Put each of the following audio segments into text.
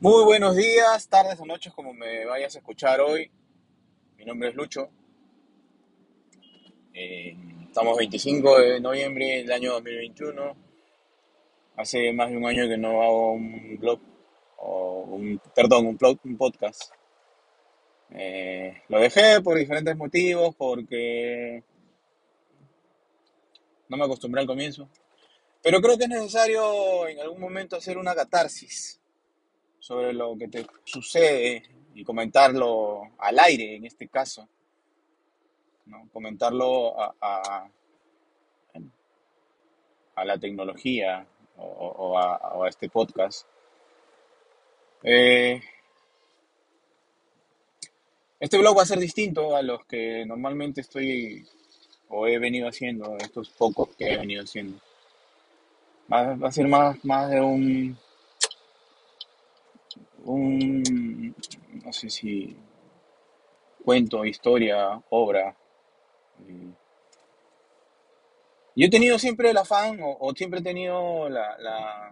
Muy buenos días, tardes o noches, como me vayas a escuchar hoy. Mi nombre es Lucho. Eh, estamos 25 de noviembre del año 2021. Hace más de un año que no hago un blog, o un, perdón, un, podcast. Eh, lo dejé por diferentes motivos, porque no me acostumbré al comienzo. Pero creo que es necesario en algún momento hacer una catarsis sobre lo que te sucede y comentarlo al aire en este caso, ¿no? comentarlo a, a, a la tecnología o, o, a, a, este podcast. Eh, este blog va a ser distinto a los que normalmente estoy o he venido haciendo, estos pocos que he venido haciendo. Va, va a ser más, más de un un, no sé si cuento, historia, obra. Yo he tenido siempre el afán, o, siempre he tenido la, la,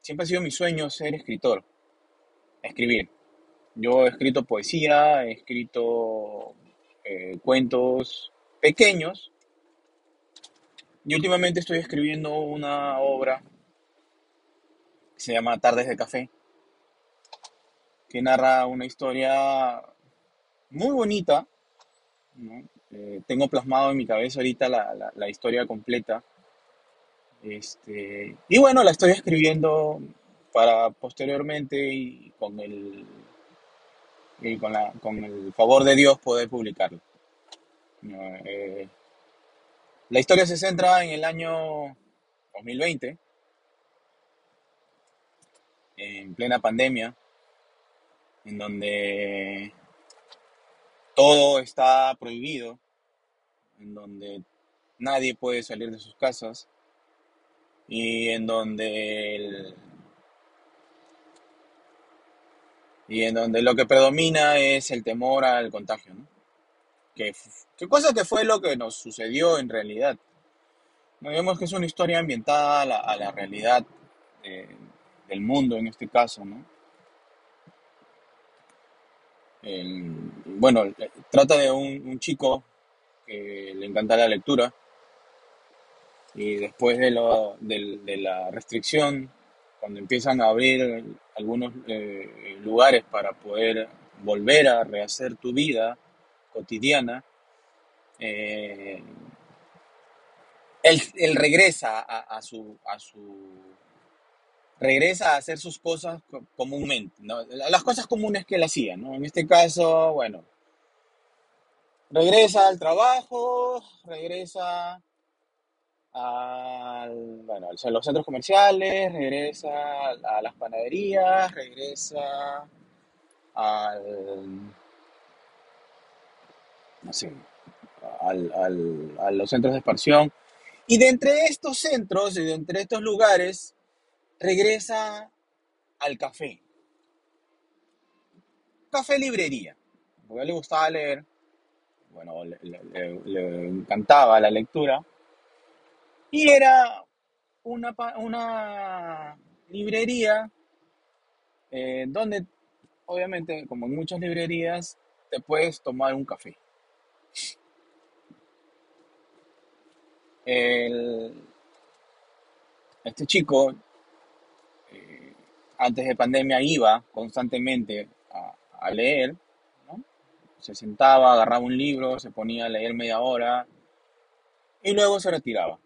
siempre ha sido mi sueño ser escritor, escribir. Yo he escrito poesía, he escrito eh, cuentos pequeños, y últimamente estoy escribiendo una obra que se llama Tardes de Café que narra una historia muy bonita. Eh, tengo plasmado en mi cabeza ahorita la, la, la, historia completa. Este, y bueno, la estoy escribiendo para posteriormente y con el, y con, la, con el favor de Dios poder publicarlo. Eh, la historia se centra en el año 2020, en plena pandemia, en donde todo está prohibido, en donde nadie puede salir de sus casas y en donde y en donde lo que predomina es el temor al contagio, ¿no? Que, qué cosa que fue lo que nos sucedió en realidad. No vemos que es una historia ambientada a la, realidad de, del mundo en este caso, ¿no? Bueno, trata de un, chico que le encanta la lectura y después de, lo, de, de la restricción, cuando empiezan a abrir algunos eh, lugares para poder volver a rehacer tu vida cotidiana, eh, él, regresa a, su, a su regresa a hacer sus cosas comúnmente, las cosas comunes que él hacía, ¿no? En este caso, bueno, regresa al trabajo, regresa al, bueno, a los centros comerciales, regresa a las panaderías, regresa al, no al, al, a los centros de expansión. Y de entre estos centros y de entre estos lugares, regresa al café. Café librería, porque le gustaba leer, bueno, le encantaba la lectura, y era una, una librería eh, donde, obviamente, como en muchas librerías, te puedes tomar un café. El, este chico antes de pandemia iba constantemente a, a leer, ¿no? Se sentaba, agarraba un libro, se ponía a leer media hora y luego se retiraba.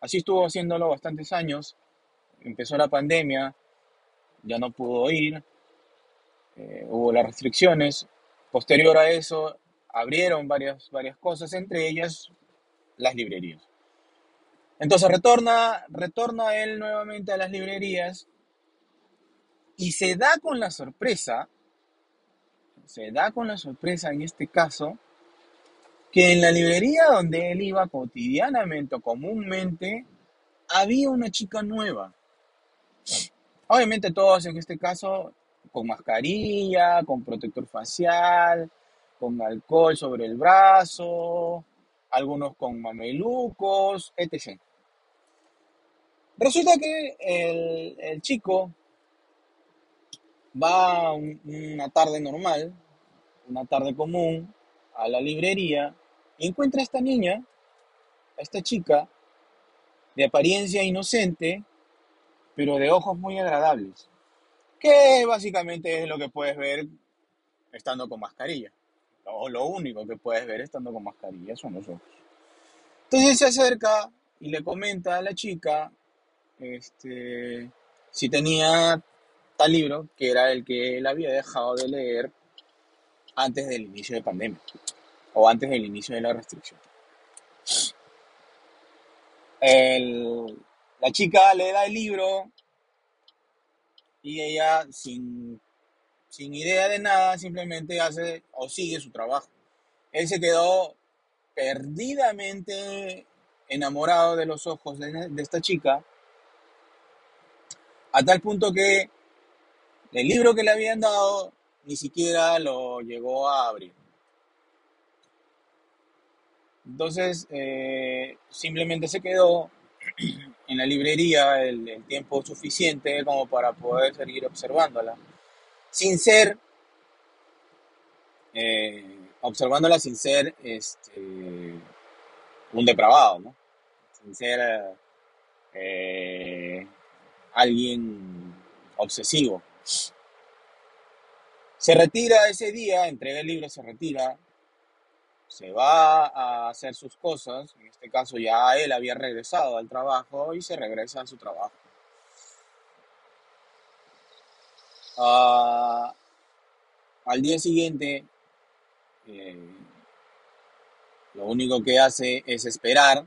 Así estuvo haciéndolo bastantes años. Empezó la pandemia, ya no pudo ir, eh, hubo las restricciones. Posterior a eso, abrieron varias, varias cosas, entre ellas las librerías. Entonces retorna, retorna él nuevamente a las librerías y se da con la sorpresa, se da con la sorpresa en este caso, que en la librería donde él iba cotidianamente o comúnmente, había una chica nueva. Obviamente todos en este caso con mascarilla, con protector facial, con alcohol sobre el brazo, algunos con mamelucos, etc. Resulta que el, el chico va un- una tarde normal, una tarde común, a la librería y encuentra a esta niña, a esta chica, de apariencia inocente, pero de ojos muy agradables, que básicamente es lo que puedes ver estando con mascarilla, o lo único que puedes ver estando con mascarilla son los ojos. Entonces se acerca y le comenta a la chica este, si tenía tal libro, que era el que él había dejado de leer antes del inicio de pandemia o antes del inicio de la restricción. El- la chica le da el libro y ella, sin, sin idea de nada, simplemente hace o sigue su trabajo. Él se quedó perdidamente enamorado de los ojos de, de esta chica, a tal punto que el libro que le habían dado ni siquiera lo llegó a abrir. Entonces, eh, simplemente se quedó en la librería el, tiempo suficiente como para poder seguir observándola, sin ser, eh, observándola sin ser este, un depravado, ¿no? Sin ser eh, alguien obsesivo. Se retira ese día, entrega el libro, se retira, se va a hacer sus cosas, en este caso ya él había regresado al trabajo y se regresa a su trabajo. Ah, al día siguiente, eh, lo único que hace es esperar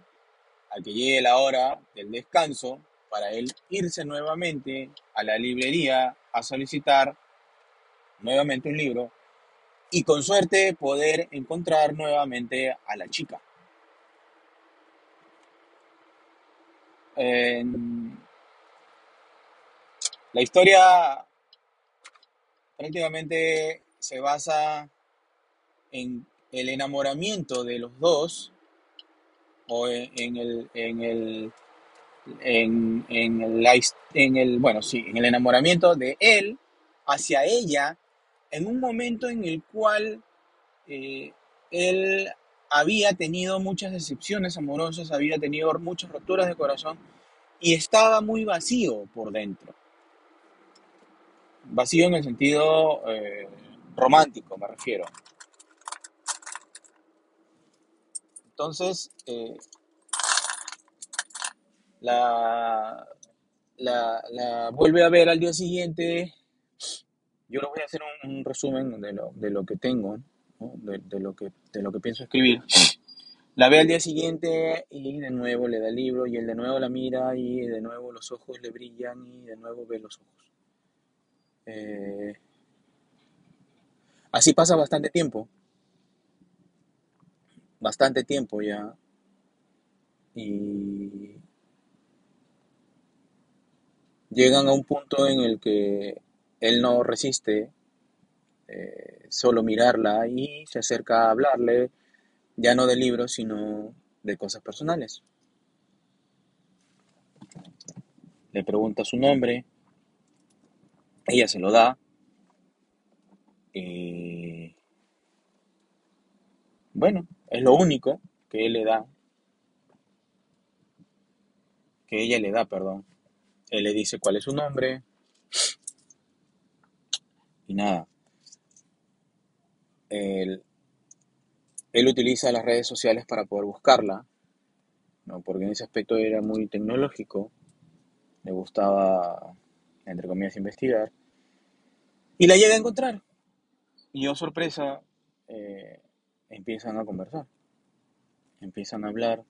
a que llegue la hora del descanso para él irse nuevamente a la librería a solicitar nuevamente un libro y con suerte poder encontrar nuevamente a la chica. La historia prácticamente se basa en el enamoramiento de los dos o en el, en el, en, el, bueno, sí, en el enamoramiento de él hacia ella en un momento en el cual eh, él había tenido muchas decepciones amorosas, había tenido muchas roturas de corazón y estaba muy vacío por dentro. Vacío en el sentido eh, romántico, me refiero. Entonces, eh, la, la, la vuelve a ver al día siguiente. Yo les voy a hacer un, resumen de lo, de lo que tengo, de, de lo que, de lo que pienso escribir. La ve al día siguiente y de nuevo le da el libro y él de nuevo la mira y de nuevo los ojos le brillan y de nuevo ve los ojos. Eh, así pasa bastante tiempo, bastante tiempo ya y llegan a un punto en el que él no resiste eh, solo mirarla y se acerca a hablarle ya no de libros sino de cosas personales. Le pregunta su nombre, ella se lo da bueno, es lo único que él le da, que ella le da, perdón. Él le dice cuál es su nombre y nada. Él, él utiliza las redes sociales para poder buscarla, ¿no? Porque en ese aspecto era muy tecnológico, le gustaba, entre comillas, investigar, y la llega a encontrar. Y yo, sorpresa, eh, empiezan a conversar, empiezan a hablar.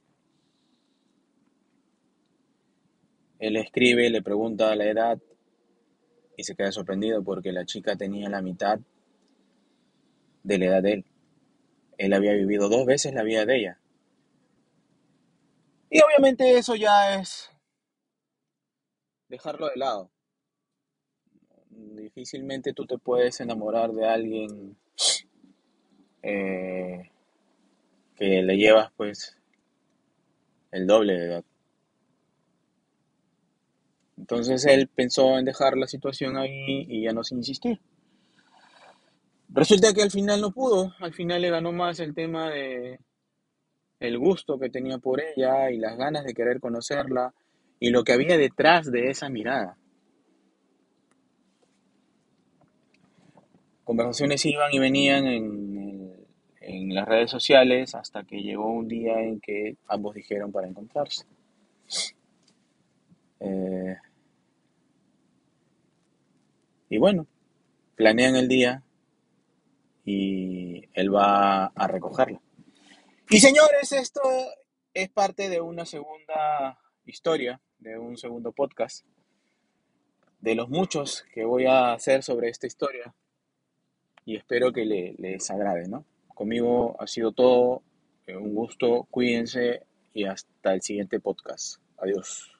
Él escribe, le pregunta la edad y se queda sorprendido porque la chica tenía la mitad de la edad de él. Él había vivido dos veces la vida de ella. Y obviamente eso ya es dejarlo de lado. Difícilmente tú te puedes enamorar de alguien eh, que le llevas pues el doble de edad. Entonces él pensó en dejar la situación ahí y ya no se insistir. Resulta que al final no pudo, al final le ganó más el tema de el gusto que tenía por ella y las ganas de querer conocerla y lo que había detrás de esa mirada. Conversaciones iban y venían en, en las redes sociales hasta que llegó un día en que ambos dijeron para encontrarse. Eh, y bueno, planean el día y él va a recogerla. Y señores, esto es parte de una segunda historia, de un segundo podcast, de los muchos que voy a hacer sobre esta historia y espero que les agrade, ¿no? Conmigo ha sido todo, eh, un gusto, cuídense y hasta el siguiente podcast. Adiós.